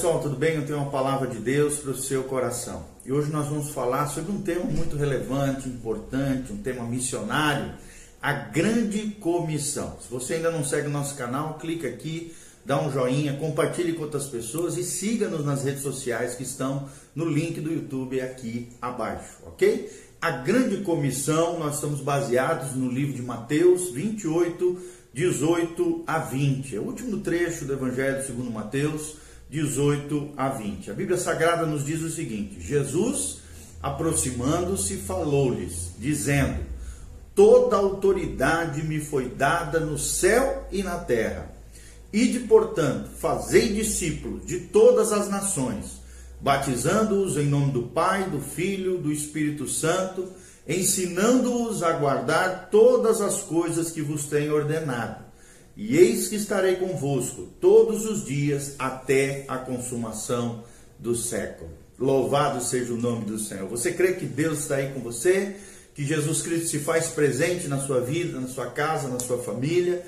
pessoal, tudo bem? Eu tenho uma palavra de Deus para o seu coração. E hoje nós vamos falar sobre um tema muito relevante, importante, um tema missionário, a grande comissão. Se você ainda não segue o nosso canal, clica aqui, dá um joinha, compartilhe com outras pessoas e siga-nos nas redes sociais que estão no link do YouTube aqui abaixo, ok? A grande comissão, nós estamos baseados no livro de Mateus 28, 18 a 20. É o último trecho do Evangelho segundo Mateus 18 a 20. A Bíblia Sagrada nos diz o seguinte: Jesus, aproximando-se, falou-lhes, dizendo: Toda autoridade me foi dada no céu e na terra. Ide, portanto, fazei discípulos de todas as nações, batizando-os em nome do Pai, do Filho, do Espírito Santo, ensinando-os a guardar todas as coisas que vos tenho ordenado e eis que estarei convosco todos os dias até a consumação do século. Louvado seja o nome do Senhor. Você crê que Deus está aí com você? Que Jesus Cristo se faz presente na sua vida, na sua casa, na sua família,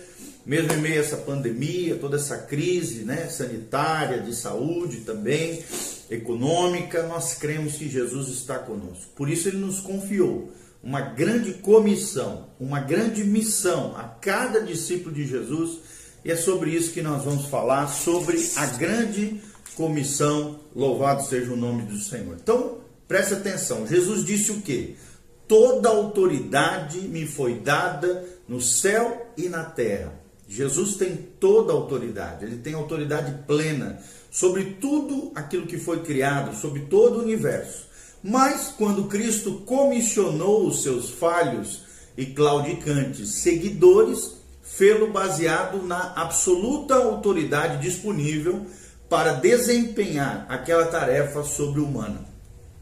mesmo em meio a essa pandemia, toda essa crise né, sanitária, de saúde também, econômica, nós cremos que Jesus está conosco. Por isso ele nos confiou uma grande comissão, uma grande missão a cada discípulo de Jesus, e é sobre isso que nós vamos falar, sobre a grande comissão, louvado seja o nome do Senhor. Então, preste atenção, Jesus disse o que? Toda autoridade me foi dada no céu e na terra. Jesus tem toda a autoridade, ele tem autoridade plena sobre tudo aquilo que foi criado, sobre todo o universo. Mas quando Cristo comissionou os seus falhos e claudicantes seguidores, fê-lo baseado na absoluta autoridade disponível para desempenhar aquela tarefa sobre-humana.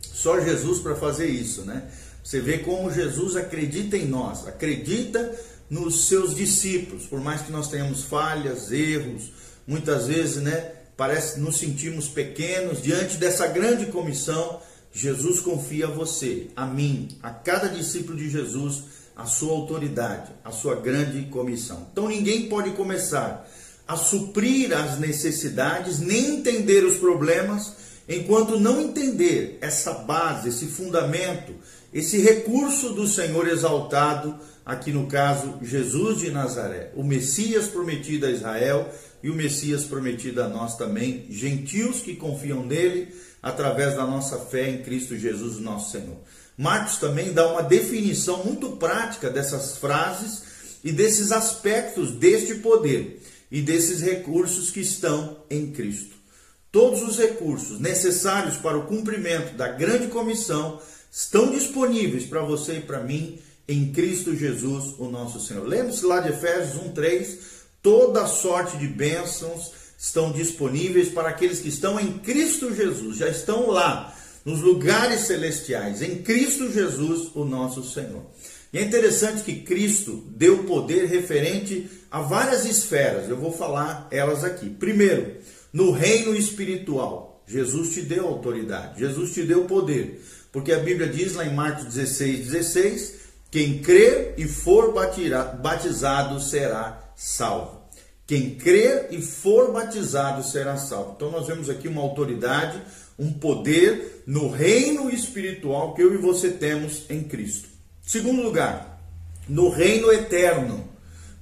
Só Jesus para fazer isso, né? Você vê como Jesus acredita em nós, acredita nos seus discípulos, por mais que nós tenhamos falhas, erros, muitas vezes, né, parece nos sentimos pequenos diante dessa grande comissão Jesus confia a você, a mim, a cada discípulo de Jesus, a sua autoridade, a sua grande comissão. Então ninguém pode começar a suprir as necessidades, nem entender os problemas, enquanto não entender essa base, esse fundamento, esse recurso do Senhor exaltado, aqui no caso Jesus de Nazaré, o Messias prometido a Israel e o Messias prometido a nós também, gentios que confiam nele através da nossa fé em Cristo Jesus, nosso Senhor. Marcos também dá uma definição muito prática dessas frases e desses aspectos deste poder e desses recursos que estão em Cristo. Todos os recursos necessários para o cumprimento da grande comissão estão disponíveis para você e para mim em Cristo Jesus, o nosso Senhor. Lembre-se lá de Efésios 1:3, toda sorte de bênçãos estão disponíveis para aqueles que estão em Cristo Jesus, já estão lá, nos lugares celestiais, em Cristo Jesus, o nosso Senhor. E é interessante que Cristo deu poder referente a várias esferas, eu vou falar elas aqui. Primeiro, no reino espiritual, Jesus te deu autoridade, Jesus te deu poder, porque a Bíblia diz lá em Marcos 16, 16: quem crer e for batizado será salvo. Quem crer e for batizado será salvo. Então nós vemos aqui uma autoridade, um poder no reino espiritual que eu e você temos em Cristo. Segundo lugar, no reino eterno,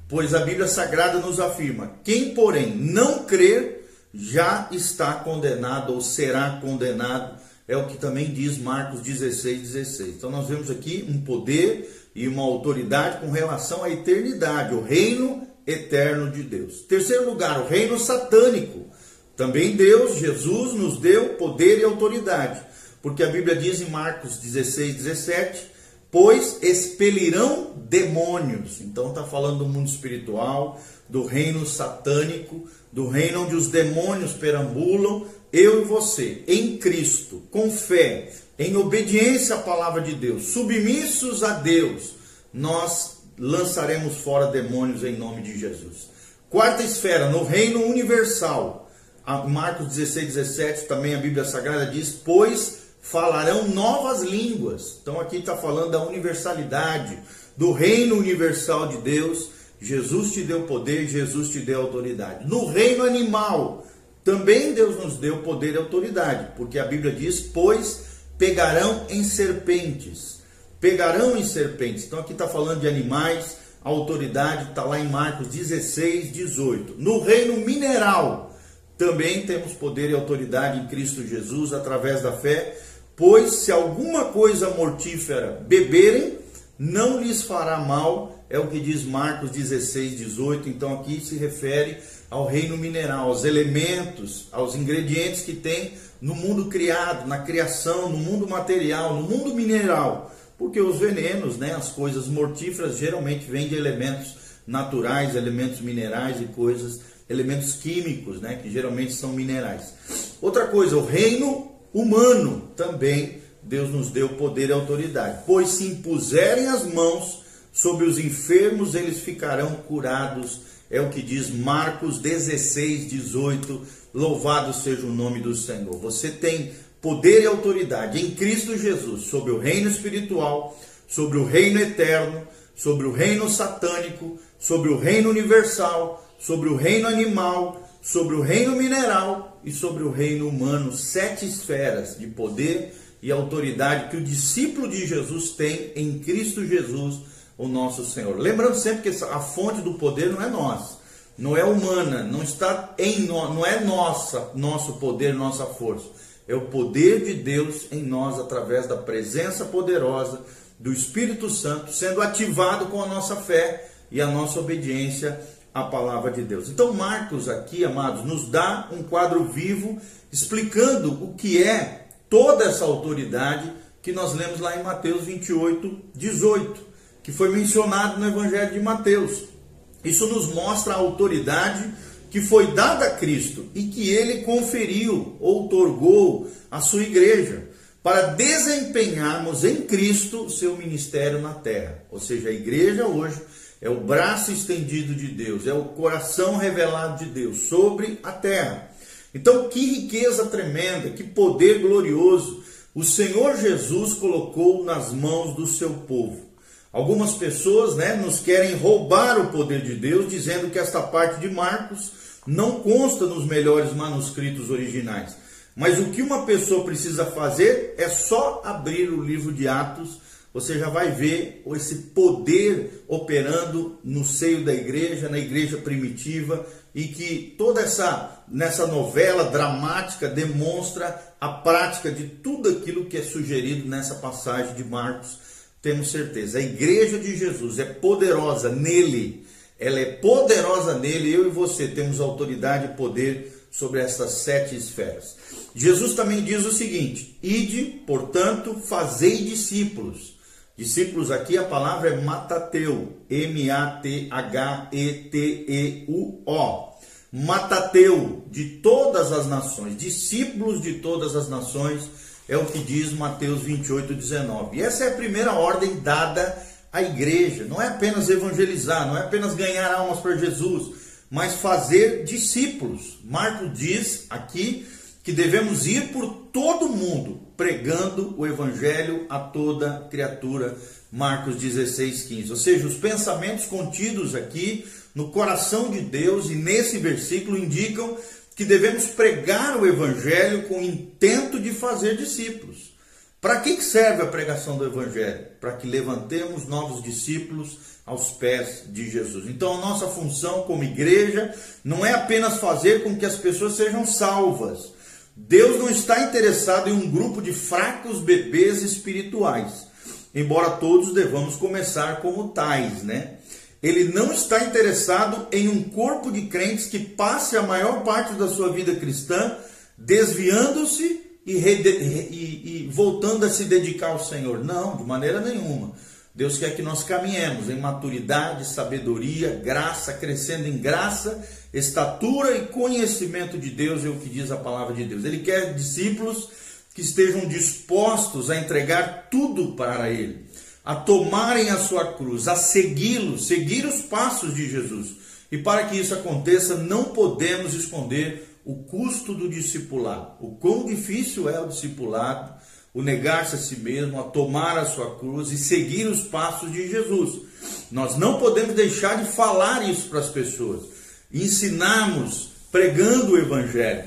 pois a Bíblia Sagrada nos afirma: quem, porém, não crer, já está condenado ou será condenado. É o que também diz Marcos 16, 16. Então nós vemos aqui um poder e uma autoridade com relação à eternidade, o reino eterno de Deus. Terceiro lugar, o reino satânico. Também Deus, Jesus, nos deu poder e autoridade, porque a Bíblia diz em Marcos 16, 17: Pois expelirão demônios. Então está falando do mundo espiritual, do reino satânico, do reino onde os demônios perambulam. Eu e você, em Cristo, com fé, em obediência à palavra de Deus, submissos a Deus, nós lançaremos fora demônios em nome de Jesus. Quarta esfera, no reino universal. Marcos 16, 17, também a Bíblia Sagrada diz: Pois falarão novas línguas. Então aqui está falando da universalidade, do reino universal de Deus. Jesus te deu poder, Jesus te deu autoridade. No reino animal, também Deus nos deu poder e autoridade, porque a Bíblia diz: pois pegarão em serpentes. Pegarão em serpentes. Então aqui está falando de animais, a autoridade está lá em Marcos 16, 18. No reino mineral, também temos poder e autoridade em Cristo Jesus através da fé, pois se alguma coisa mortífera beberem, não lhes fará mal, é o que diz Marcos 16, 18. Então aqui se refere ao reino mineral, aos elementos, aos ingredientes que tem no mundo criado, na criação, no mundo material, no mundo mineral. Porque os venenos, né, as coisas mortíferas, geralmente vêm de elementos naturais, elementos minerais e coisas, elementos químicos, né, que geralmente são minerais. Outra coisa, o reino humano também Deus nos deu poder e autoridade. Pois se impuserem as mãos sobre os enfermos, eles ficarão curados. É o que diz Marcos 16, 18. Louvado seja o nome do Senhor. Você tem poder e autoridade em Cristo Jesus sobre o reino espiritual, sobre o reino eterno, sobre o reino satânico, sobre o reino universal, sobre o reino animal, sobre o reino mineral e sobre o reino humano. Sete esferas de poder e autoridade que o discípulo de Jesus tem em Cristo Jesus, o nosso Senhor. Lembrando sempre que a fonte do poder não é nós, não é humana, não está em nós, não é nossa, nosso poder, nossa força. É o poder de Deus em nós através da presença poderosa do Espírito Santo sendo ativado com a nossa fé e a nossa obediência à palavra de Deus. Então, Marcos aqui, amados, nos dá um quadro vivo explicando o que é toda essa autoridade que nós lemos lá em Mateus 28, 18, que foi mencionado no Evangelho de Mateus. Isso nos mostra a autoridade que foi dada a Cristo e que ele conferiu, outorgou à sua igreja, para desempenharmos em Cristo seu ministério na terra. Ou seja, a igreja hoje é o braço estendido de Deus, é o coração revelado de Deus sobre a terra. Então, que riqueza tremenda, que poder glorioso o Senhor Jesus colocou nas mãos do seu povo. Algumas pessoas né, nos querem roubar o poder de Deus, dizendo que esta parte de Marcos não consta nos melhores manuscritos originais. Mas o que uma pessoa precisa fazer é só abrir o livro de Atos você já vai ver esse poder operando no seio da igreja, na igreja primitiva, e que toda essa nessa novela dramática demonstra a prática de tudo aquilo que é sugerido nessa passagem de Marcos. Temos certeza, a igreja de Jesus é poderosa nele. Ela é poderosa nele, eu e você temos autoridade e poder sobre essas sete esferas. Jesus também diz o seguinte: Ide, portanto, fazei discípulos Discípulos aqui a palavra é matateu, M-A-T-H-E-T-E-U-O. Matateu de todas as nações, discípulos de todas as nações, é o que diz Mateus 28, 19. E essa é a primeira ordem dada à igreja. Não é apenas evangelizar, não é apenas ganhar almas para Jesus, mas fazer discípulos. Marco diz aqui que devemos ir por todo mundo pregando o evangelho a toda criatura. Marcos 16, 15. Ou seja, os pensamentos contidos aqui no coração de Deus e nesse versículo indicam que devemos pregar o evangelho com o intento de fazer discípulos. Para que serve a pregação do evangelho? Para que levantemos novos discípulos aos pés de Jesus. Então, a nossa função como igreja não é apenas fazer com que as pessoas sejam salvas, Deus não está interessado em um grupo de fracos bebês espirituais, embora todos devamos começar como tais, né? Ele não está interessado em um corpo de crentes que passe a maior parte da sua vida cristã desviando-se e, e, e voltando a se dedicar ao Senhor. Não, de maneira nenhuma. Deus quer que nós caminhemos em maturidade, sabedoria, graça, crescendo em graça, estatura e conhecimento de Deus, é o que diz a palavra de Deus. Ele quer discípulos que estejam dispostos a entregar tudo para Ele, a tomarem a sua cruz, a segui-lo, seguir os passos de Jesus. E para que isso aconteça, não podemos esconder o custo do discipulado. O quão difícil é o discipulado o negar-se a si mesmo, a tomar a sua cruz e seguir os passos de Jesus. Nós não podemos deixar de falar isso para as pessoas, ensinarmos pregando o evangelho,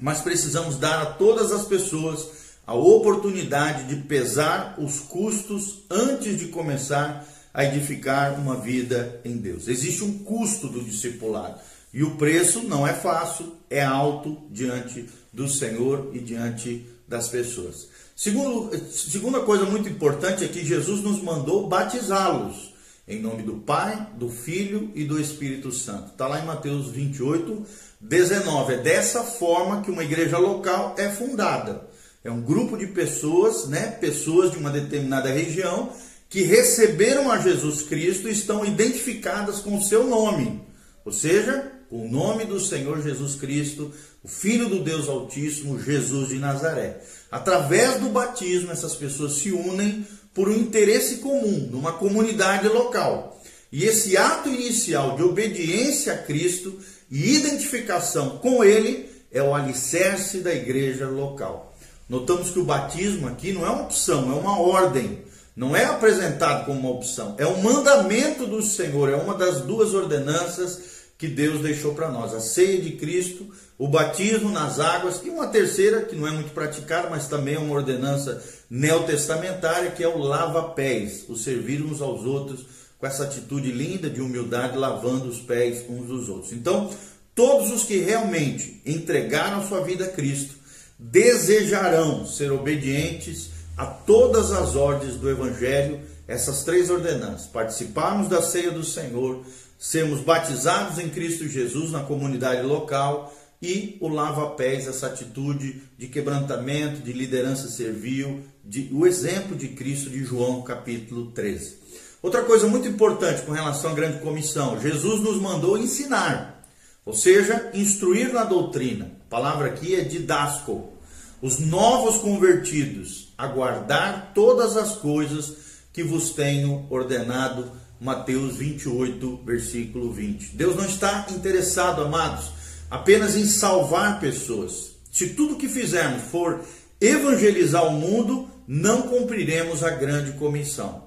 mas precisamos dar a todas as pessoas a oportunidade de pesar os custos antes de começar a edificar uma vida em Deus. Existe um custo do discipulado e o preço não é fácil, é alto diante do Senhor e diante das pessoas. Segundo, segunda coisa muito importante é que Jesus nos mandou batizá-los em nome do Pai, do Filho e do Espírito Santo. Está lá em Mateus 28, 19. É dessa forma que uma igreja local é fundada. É um grupo de pessoas, né, pessoas de uma determinada região que receberam a Jesus Cristo e estão identificadas com o seu nome. Ou seja, o nome do Senhor Jesus Cristo, o Filho do Deus Altíssimo, Jesus de Nazaré. Através do batismo, essas pessoas se unem por um interesse comum, numa comunidade local. E esse ato inicial de obediência a Cristo e identificação com Ele é o alicerce da igreja local. Notamos que o batismo aqui não é uma opção, é uma ordem. Não é apresentado como uma opção, é um mandamento do Senhor, é uma das duas ordenanças que Deus deixou para nós: a ceia de Cristo, o batismo nas águas e uma terceira que não é muito praticada, mas também é uma ordenança neotestamentária, que é o lava-pés, o servir uns aos outros com essa atitude linda de humildade, lavando os pés uns dos outros. Então, todos os que realmente entregaram sua vida a Cristo desejarão ser obedientes a todas as ordens do Evangelho, essas três ordenanças: participarmos da ceia do Senhor sermos batizados em Cristo Jesus na comunidade local e o lava-pés, essa atitude de quebrantamento, de liderança servil, de, o exemplo de Cristo de João capítulo 13. Outra coisa muito importante com relação à grande comissão, Jesus nos mandou ensinar, ou seja, instruir na doutrina. Palavra aqui é didasco. Os novos convertidos a guardar todas as coisas que vos tenho ordenado Mateus 28, versículo 20. Deus não está interessado, amados, apenas em salvar pessoas. Se tudo que fizermos for evangelizar o mundo, não cumpriremos a grande comissão.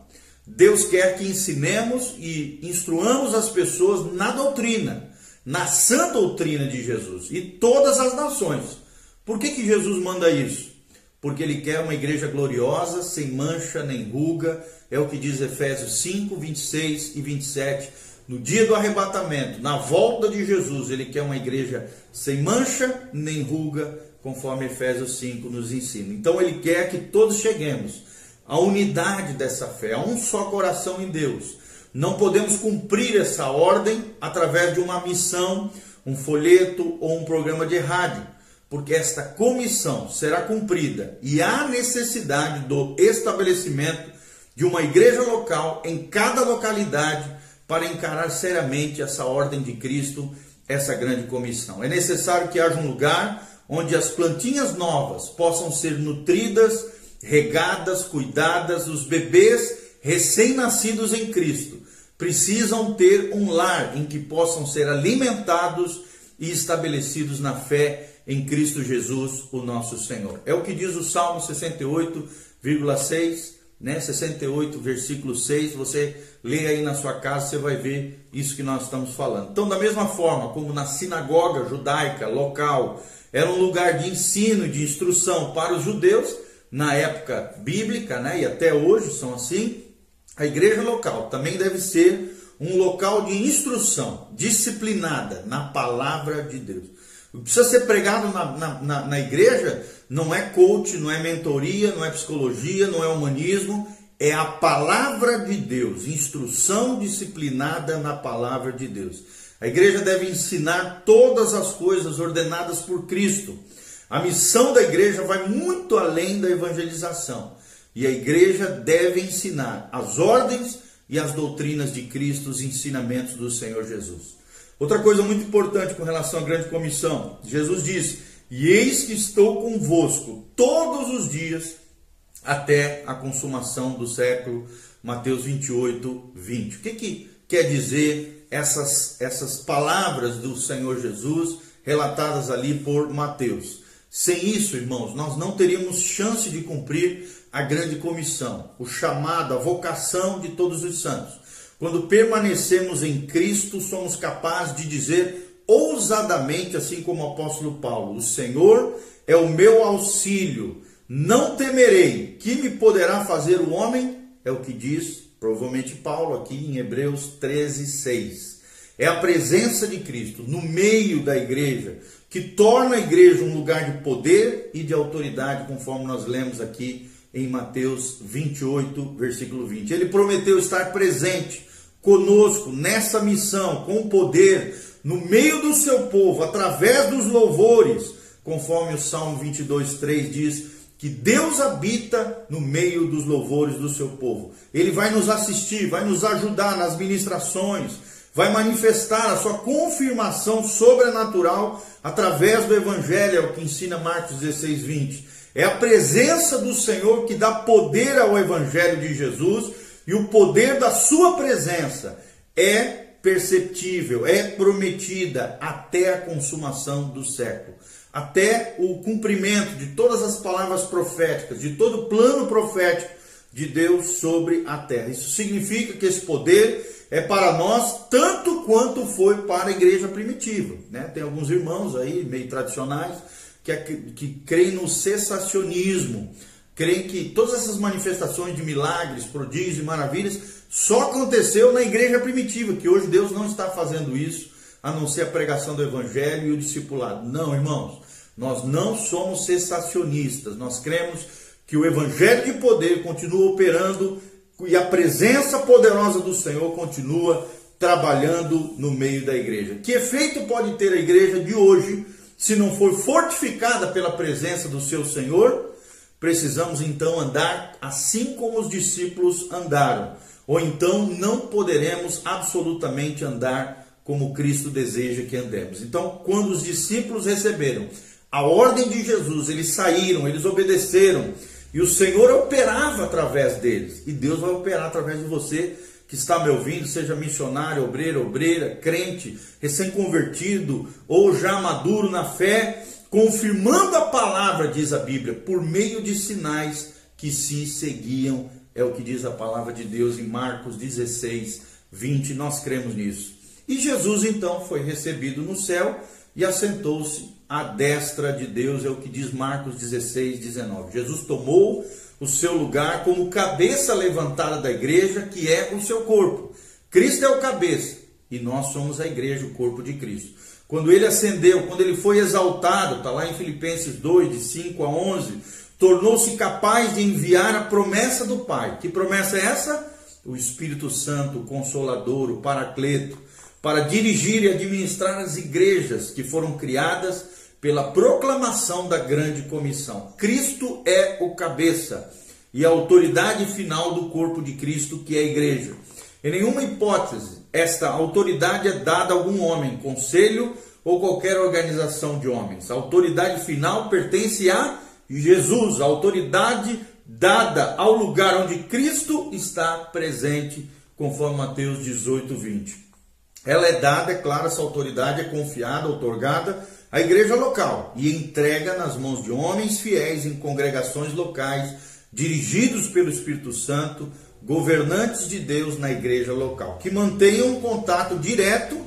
Deus quer que ensinemos e instruamos as pessoas na doutrina, na sã doutrina de Jesus e todas as nações. Por que, que Jesus manda isso? porque ele quer uma igreja gloriosa, sem mancha nem ruga, é o que diz Efésios 5, 26 e 27. No dia do arrebatamento, na volta de Jesus, ele quer uma igreja sem mancha nem ruga, conforme Efésios 5 nos ensina. Então ele quer que todos cheguemos à unidade dessa fé, a um só coração em Deus. Não podemos cumprir essa ordem através de uma missão, um folheto ou um programa de rádio porque esta comissão será cumprida e há necessidade do estabelecimento de uma igreja local em cada localidade para encarar seriamente essa ordem de Cristo, essa grande comissão. É necessário que haja um lugar onde as plantinhas novas possam ser nutridas, regadas, cuidadas, os bebês recém-nascidos em Cristo precisam ter um lar em que possam ser alimentados e estabelecidos na fé em Cristo Jesus, o nosso Senhor. É o que diz o Salmo 68,6, né? 68, versículo 6. Você lê aí na sua casa, você vai ver isso que nós estamos falando. Então, da mesma forma como na sinagoga judaica local era um lugar de ensino, de instrução para os judeus, na época bíblica, né? E até hoje são assim, a igreja local também deve ser um local de instrução disciplinada na palavra de Deus. Precisa ser pregado na, na, na, na igreja, não é coach, não é mentoria, não é psicologia, não é humanismo, é a palavra de Deus, instrução disciplinada na palavra de Deus. A igreja deve ensinar todas as coisas ordenadas por Cristo. A missão da igreja vai muito além da evangelização. E a igreja deve ensinar as ordens e as doutrinas de Cristo, os ensinamentos do Senhor Jesus. Outra coisa muito importante com relação à grande comissão, Jesus disse: E eis que estou convosco todos os dias até a consumação do século. Mateus 28, 20. O que, que quer dizer essas, essas palavras do Senhor Jesus relatadas ali por Mateus? Sem isso, irmãos, nós não teríamos chance de cumprir a grande comissão, o chamado, a vocação de todos os santos. Quando permanecemos em Cristo, somos capazes de dizer ousadamente, assim como o apóstolo Paulo: O Senhor é o meu auxílio, não temerei. Que me poderá fazer o homem? É o que diz, provavelmente, Paulo aqui em Hebreus 13, 6. É a presença de Cristo no meio da igreja que torna a igreja um lugar de poder e de autoridade, conforme nós lemos aqui em Mateus 28, versículo 20. Ele prometeu estar presente conosco nessa missão, com poder, no meio do seu povo, através dos louvores, conforme o Salmo 22, 3 diz, que Deus habita no meio dos louvores do seu povo. Ele vai nos assistir, vai nos ajudar nas ministrações, vai manifestar a sua confirmação sobrenatural através do Evangelho, é o que ensina Marcos 16, 20. É a presença do Senhor que dá poder ao Evangelho de Jesus e o poder da sua presença é perceptível, é prometida até a consumação do século, até o cumprimento de todas as palavras proféticas, de todo o plano profético de Deus sobre a terra. Isso significa que esse poder é para nós tanto quanto foi para a igreja primitiva. Né? Tem alguns irmãos aí, meio tradicionais, que, que creem no cessacionismo creem que todas essas manifestações de milagres, prodígios e maravilhas só aconteceu na igreja primitiva, que hoje Deus não está fazendo isso, a não ser a pregação do evangelho e o discipulado. Não, irmãos, nós não somos cessacionistas, nós cremos que o evangelho de poder continua operando e a presença poderosa do Senhor continua trabalhando no meio da igreja. Que efeito pode ter a igreja de hoje se não for fortificada pela presença do seu Senhor? Precisamos então andar assim como os discípulos andaram, ou então não poderemos absolutamente andar como Cristo deseja que andemos. Então, quando os discípulos receberam a ordem de Jesus, eles saíram, eles obedeceram, e o Senhor operava através deles, e Deus vai operar através de você que está me ouvindo, seja missionário, obreiro, obreira, crente, recém-convertido ou já maduro na fé, confirmando a palavra, diz a Bíblia, por meio de sinais que se seguiam, é o que diz a palavra de Deus em Marcos 16, 20, nós cremos nisso. E Jesus então foi recebido no céu e assentou-se à destra de Deus, é o que diz Marcos 16, 19. Jesus tomou o seu lugar como cabeça levantada da igreja, que é o seu corpo. Cristo é o cabeça e nós somos a igreja, o corpo de Cristo. Quando ele ascendeu, quando ele foi exaltado, está lá em Filipenses 2, de 5 a 11, tornou-se capaz de enviar a promessa do Pai. Que promessa é essa? O Espírito Santo, o Consolador, o Paracleto, para dirigir e administrar as igrejas que foram criadas pela proclamação da grande comissão. Cristo é o cabeça e a autoridade final do corpo de Cristo, que é a igreja. Em nenhuma hipótese esta autoridade é dada a algum homem, conselho ou qualquer organização de homens. A autoridade final pertence a Jesus, a autoridade dada ao lugar onde Cristo está presente, conforme Mateus 18, 20. Ela é dada, é claro, essa autoridade é confiada, otorgada à igreja local e entrega nas mãos de homens fiéis em congregações locais, dirigidos pelo Espírito Santo, governantes de Deus na igreja local, que mantenham um contato direto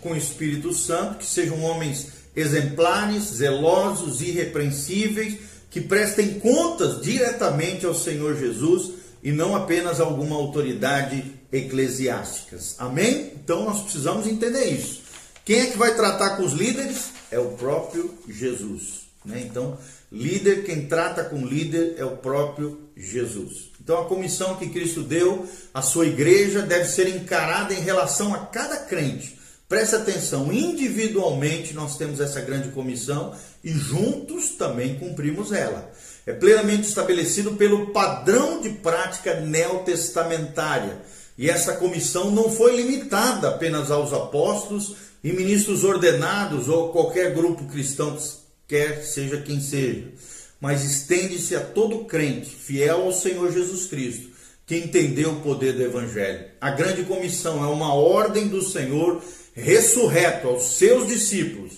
com o Espírito Santo, que sejam homens exemplares, zelosos, irrepreensíveis, que prestem contas diretamente ao Senhor Jesus e não apenas a alguma autoridade eclesiástica. Amém? Então nós precisamos entender isso. Quem é que vai tratar com os líderes? É o próprio Jesus. Né? Então, líder, quem trata com líder é o próprio Jesus. Então, a comissão que Cristo deu à sua igreja deve ser encarada em relação a cada crente. Preste atenção, individualmente nós temos essa grande comissão e juntos também cumprimos ela. É plenamente estabelecido pelo padrão de prática neotestamentária. E essa comissão não foi limitada apenas aos apóstolos e ministros ordenados ou qualquer grupo cristão, quer seja quem seja mas estende-se a todo crente fiel ao Senhor Jesus Cristo, que entendeu o poder do Evangelho. A grande comissão é uma ordem do Senhor ressurreto aos seus discípulos,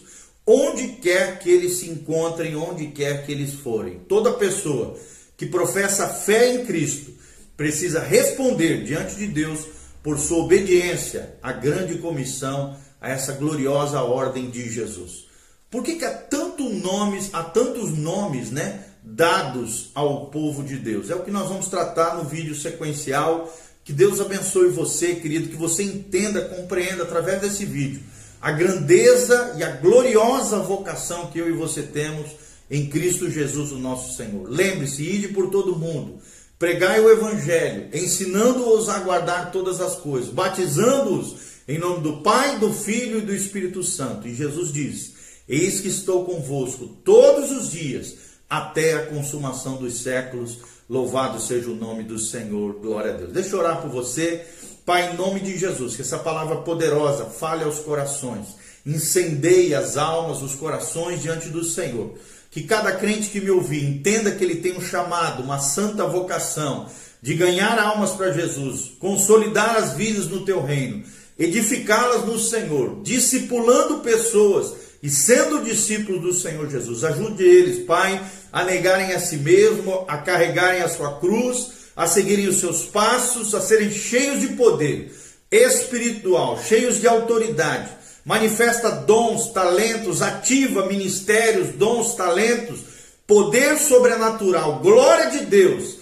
onde quer que eles se encontrem, onde quer que eles forem. Toda pessoa que professa fé em Cristo precisa responder diante de Deus por sua obediência à grande comissão, a essa gloriosa ordem de Jesus. Por que, que há tantos nomes, há tantos nomes, né, dados ao povo de Deus? É o que nós vamos tratar no vídeo sequencial. Que Deus abençoe você, querido, que você entenda, compreenda através desse vídeo a grandeza e a gloriosa vocação que eu e você temos em Cristo Jesus, o nosso Senhor. Lembre-se, ide por todo mundo, pregai o evangelho, ensinando-os a guardar todas as coisas, batizando-os em nome do Pai, do Filho e do Espírito Santo. E Jesus diz: Eis que estou convosco todos os dias, até a consumação dos séculos. Louvado seja o nome do Senhor. Glória a Deus. Deixa eu orar por você. Pai, em nome de Jesus, que essa palavra poderosa fale aos corações, incendeie as almas, os corações diante do Senhor. Que cada crente que me ouvir entenda que ele tem um chamado, uma santa vocação de ganhar almas para Jesus, consolidar as vidas no teu reino, edificá-las no Senhor, discipulando pessoas e sendo discípulos do Senhor Jesus. Ajude eles, Pai, a negarem a si mesmo, a carregarem a sua cruz, a seguirem os seus passos, a serem cheios de poder espiritual, cheios de autoridade. Manifesta dons, talentos, ativa ministérios, dons, talentos, poder sobrenatural, glória de Deus,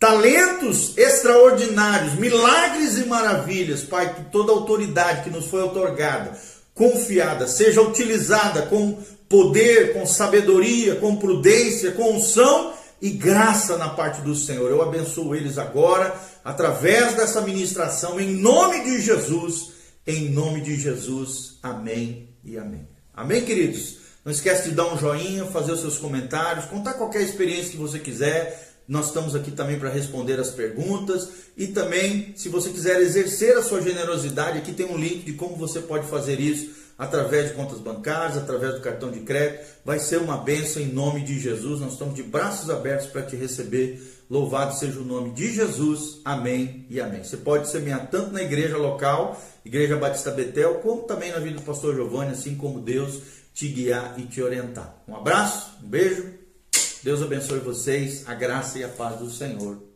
talentos extraordinários, milagres e maravilhas, Pai, que toda autoridade que nos foi otorgada confiada, seja utilizada com poder, com sabedoria, com prudência, com unção e graça na parte do Senhor. Eu abençoo eles agora, através dessa ministração, em nome de Jesus, em nome de Jesus. Amém e amém. Amém, queridos? Não esquece de dar um joinha, fazer os seus comentários, contar qualquer experiência que você quiser. Nós estamos aqui também para responder as perguntas e também, se você quiser exercer a sua generosidade, aqui tem um link de como você pode fazer isso através de contas bancárias, através do cartão de crédito. Vai ser uma benção em nome de Jesus. Nós estamos de braços abertos para te receber. Louvado seja o nome de Jesus. Amém e amém. Você pode semear tanto na igreja local, Igreja Batista Betel, como também na vida do pastor Giovanni, assim como Deus te guiar e te orientar. Um abraço, um beijo Deus abençoe vocês, a graça e a paz do Senhor.